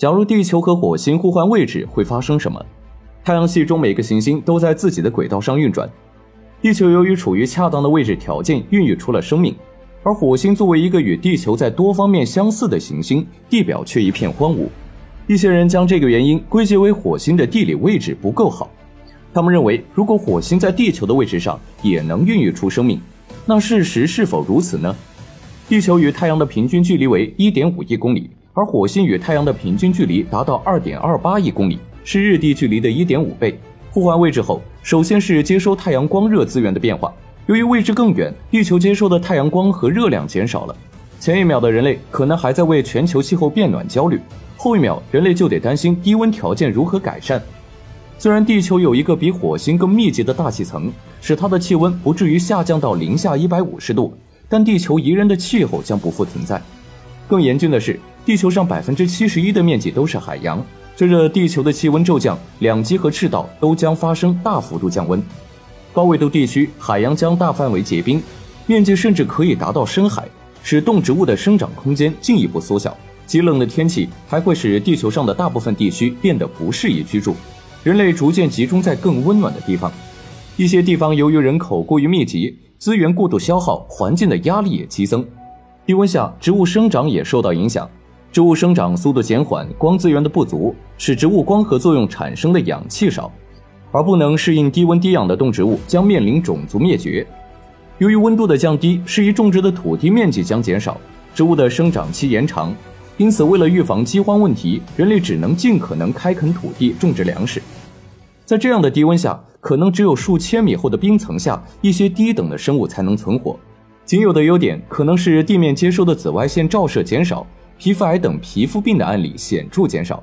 假如地球和火星互换位置，会发生什么？太阳系中每个行星都在自己的轨道上运转。地球由于处于恰当的位置条件，孕育出了生命，而火星作为一个与地球在多方面相似的行星，地表却一片荒芜。一些人将这个原因归结为火星的地理位置不够好。他们认为，如果火星在地球的位置上也能孕育出生命，那事实是否如此呢？地球与太阳的平均距离为一点五亿公里，而火星与太阳的平均距离达到二点二八亿公里，是日地距离的一点五倍。互换位置后，首先是接收太阳光热资源的变化。由于位置更远，地球接收的太阳光和热量减少了。前一秒的人类可能还在为全球气候变暖焦虑，后一秒人类就得担心低温条件如何改善。虽然地球有一个比火星更密集的大气层，使它的气温不至于下降到零下一百五十度。但地球宜人的气候将不复存在。更严峻的是，地球上百分之七十一的面积都是海洋。随着地球的气温骤降，两极和赤道都将发生大幅度降温。高纬度地区海洋将大范围结冰，面积甚至可以达到深海，使动植物的生长空间进一步缩小。极冷的天气还会使地球上的大部分地区变得不适宜居住，人类逐渐集中在更温暖的地方。一些地方由于人口过于密集。资源过度消耗，环境的压力也激增。低温下，植物生长也受到影响。植物生长速度减缓，光资源的不足使植物光合作用产生的氧气少，而不能适应低温低氧的动植物将面临种族灭绝。由于温度的降低，适宜种植的土地面积将减少，植物的生长期延长。因此，为了预防饥荒问题，人类只能尽可能开垦土地，种植粮食。在这样的低温下，可能只有数千米厚的冰层下一些低等的生物才能存活。仅有的优点可能是地面接收的紫外线照射减少，皮肤癌等皮肤病的案例显著减少。